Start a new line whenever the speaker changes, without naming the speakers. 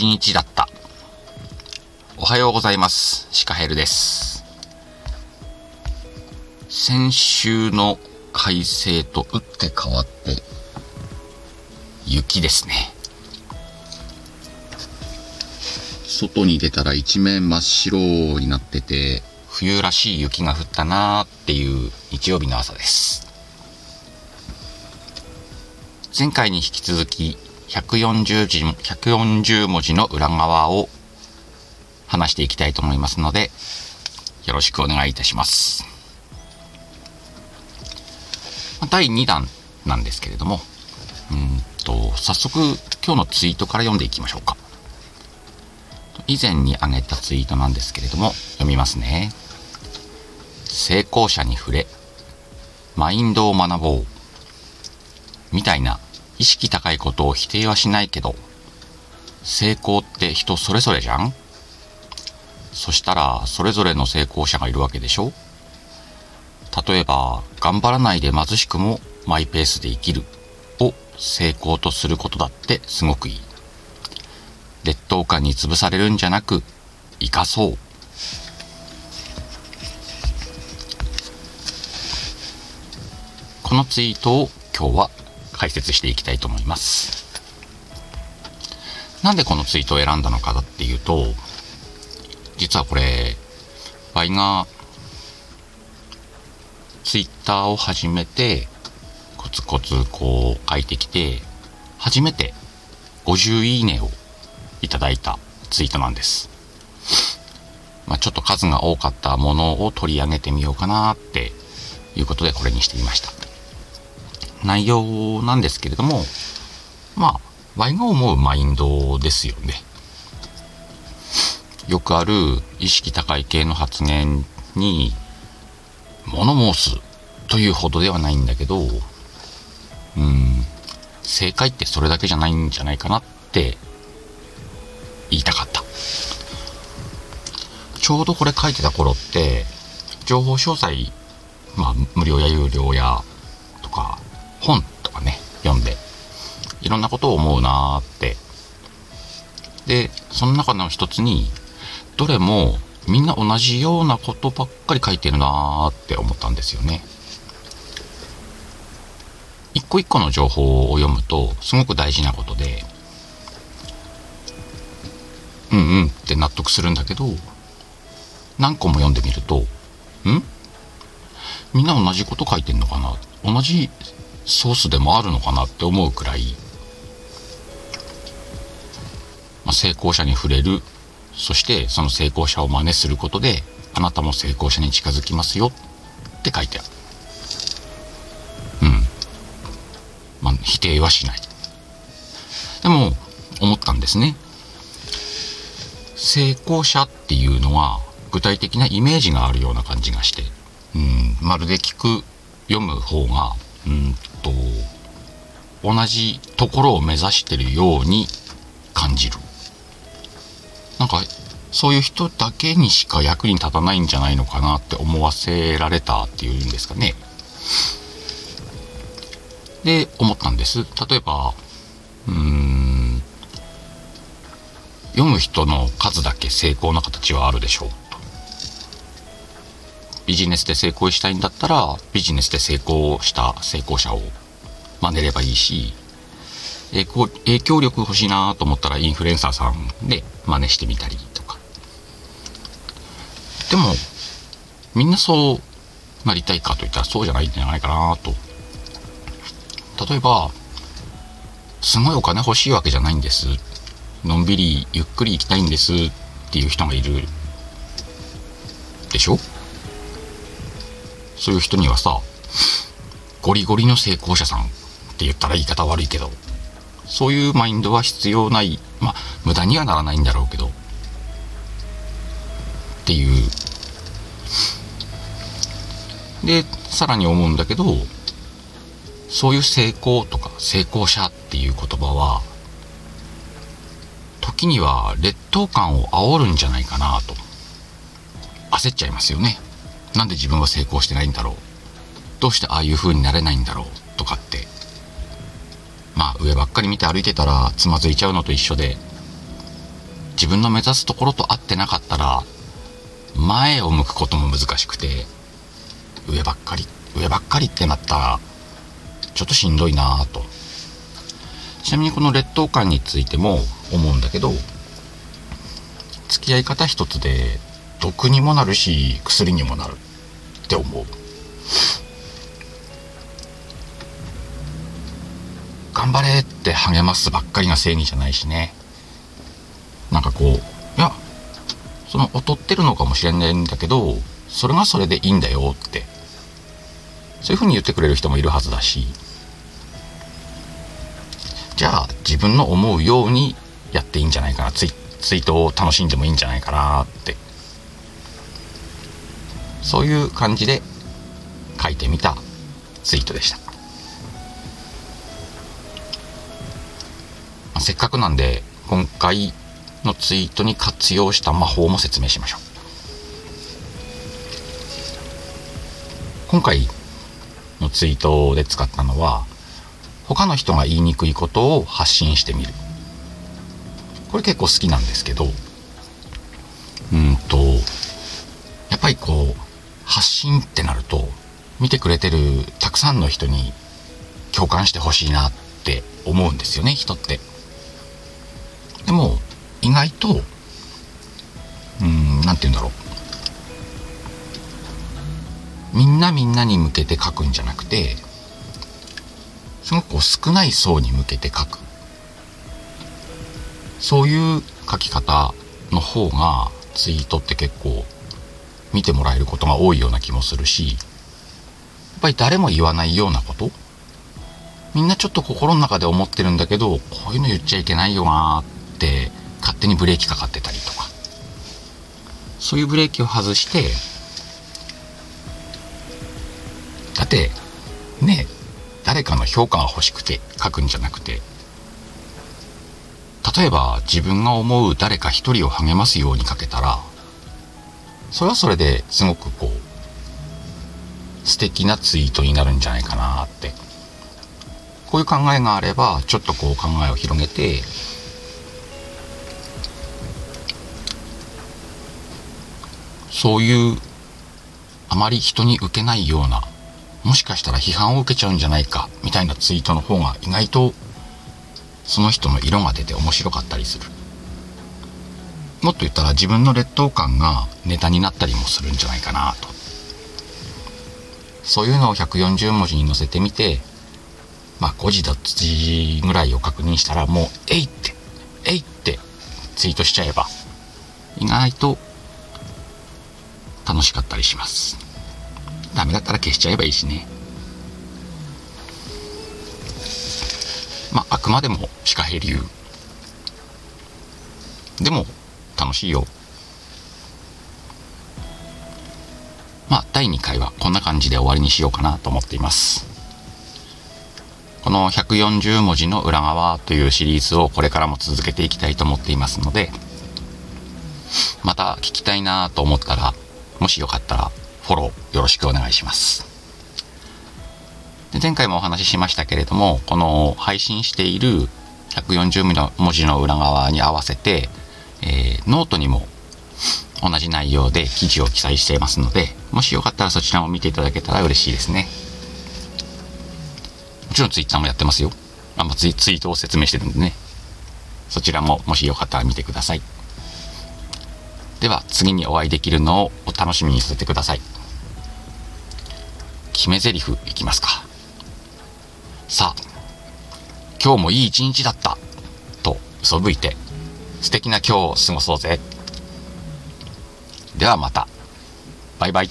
一日だった。おはようございます。シカヘルです。先週の快晴と打って変わって、雪ですね。外に出たら一面真っ白になってて、冬らしい雪が降ったなーっていう日曜日の朝です。前回に引き続き140字140文字の裏側を話していきたいと思いますのでよろしくお願いいたします。第2弾なんですけれどもうんと早速今日のツイートから読んでいきましょうか。以前に挙げたツイートなんですけれども読みますね。成功者に触れマインドを学ぼう。みたいな意識高いことを否定はしないけど、成功って人それぞれじゃん？そしたら、それぞれの成功者がいるわけでしょ？例えば、頑張らないで貧しくもマイペースで生きるを成功とすることだってすごくいい。劣等感に潰されるんじゃなく、生かそう。このツイートを今日は解説していきたいと思います。なんでこのツイートを選んだのかっていうと、実はこれ、ワイがツイッターを始めて、コツコツこう書いてきて、初めて50いいねをいただいたツイートなんです。まあ、ちょっと数が多かったものを取り上げてみようかなっていうことでこれにしてみました。内容なんですけれども、まあ、ワイが思うマインドですよね。よくある意識高い系の発言に、物申すというほどではないんだけど、うん、正解ってそれだけじゃないんじゃないかなって言いたかった。ちょうどこれ書いてた頃って、情報詳細、まあ、無料や有料やとか、読んで、いろんなことを思うなーって。で、その中の一つに、どれもみんな同じようなことばっかり書いてるなーって思ったんですよね。一個一個の情報を読むと、すごく大事なことで、うんうんって納得するんだけど、何個も読んでみると、ん？みんな同じこと書いてんのかな？同じソースでもあるのかなって思うくらい、まあ、成功者に触れる。そしてその成功者を真似することであなたも成功者に近づきますよって書いてある。うん。まあ否定はしない。でも思ったんですね。成功者っていうのは具体的なイメージがあるような感じがして。うん。まるで聞く読む方がうんと同じところを目指してるように感じる。なんかそういう人だけにしか役に立たないんじゃないのかなって思わせられたっていうんですかね。で思ったんです。例えばうーん読む人の数だけ成功の形はあるでしょう。ビジネスで成功したいんだったらビジネスで成功した成功者を真似ればいいし影響影響力欲しいなと思ったらインフルエンサーさんで真似してみたりとか。でもみんなそうなりたいかといったらそうじゃないんじゃないかなと。例えばすごいお金欲しいわけじゃないんです。のんびりゆっくり行きたいんですっていう人がいるでしょ？そういう人にはさ、ゴリゴリの成功者さんって言ったら言い方悪いけど、そういうマインドは必要ない。まあ、無駄にはならないんだろうけど、っていう。で、さらに思うんだけど、そういう成功とか成功者っていう言葉は、時には劣等感を煽るんじゃないかなと。焦っちゃいますよね。なんで自分は成功してないんだろう？どうしてああいう風になれないんだろう？とかって。まあ上ばっかり見て歩いてたらつまずいちゃうのと一緒で自分の目指すところと合ってなかったら前を向くことも難しくて上ばっかり上ばっかりってなったらちょっとしんどいなぁと。ちなみにこの劣等感についても思うんだけど付き合い方一つで毒にもなるし薬にもなるって思う。頑張れって励ますばっかりが正義じゃないしね。なんかこういやその劣ってるのかもしれないんだけどそれがそれでいいんだよって。そういうふうに言ってくれる人もいるはずだし。じゃあ自分の思うようにやっていいんじゃないかな。ツイツイートを楽しんでもいいんじゃないかなって。そういう感じで書いてみたツイートでした、まあ、せっかくなんで今回のツイートに活用した魔法も説明しましょう。今回のツイートで使ったのは他の人が言いにくいことを発信してみる。これ結構好きなんですけどうんとやっぱりこう発信ってなると見てくれてるたくさんの人に共感してほしいなって思うんですよね人って。でも意外とうん何て言うんだろう。みんなみんなに向けて書くんじゃなくてすごくこう少ない層に向けて書く。そういう書き方の方がツイートって結構見てもらえることが多いような気もするしやっぱり誰も言わないようなこと？みんなちょっと心の中で思ってるんだけどこういうの言っちゃいけないよなって勝手にブレーキかかってたりとか。そういうブレーキを外してだってね誰かの評価が欲しくて書くんじゃなくて例えば自分が思う誰か一人を励ますように書けたらそれはそれですごくこう素敵なツイートになるんじゃないかなって。こういう考えがあればちょっとこう考えを広げてそういうあまり人に受けないようなもしかしたら批判を受けちゃうんじゃないかみたいなツイートの方が意外とその人の色が出て面白かったりする。もっと言ったら自分の劣等感がネタになったりもするんじゃないかなとそういうのを140文字に載せてみてまあ誤字脱字ぐらいを確認したらもう「えい!」って「えい!」ってツイートしちゃえば意外と楽しかったりしますダメだったら消しちゃえばいいしねまああくまでもシカヘ流でも楽しいよまあ第2回はこんな感じで終わりにしようかなと思っていますこの140文字の裏側というシリーズをこれからも続けていきたいと思っていますのでまた聞きたいなと思ったらもしよかったらフォローよろしくお願いします。で前回もお話ししましたけれども、この配信している140文字の裏側に合わせて、えー、ノートにも同じ内容で記事を記載していますので、もしよかったらそちらも見ていただけたら嬉しいですね。もちろん Twitter もやってますよ。あツイツイートを説明してるんでね。そちらももしよかったら見てください。では次にお会いできるのをお楽しみにさせてください。決め台詞いきますか。さあ、今日もいい一日だったと嘘吹いて素敵な今日を過ごそうぜ。ではまた。バイバイ。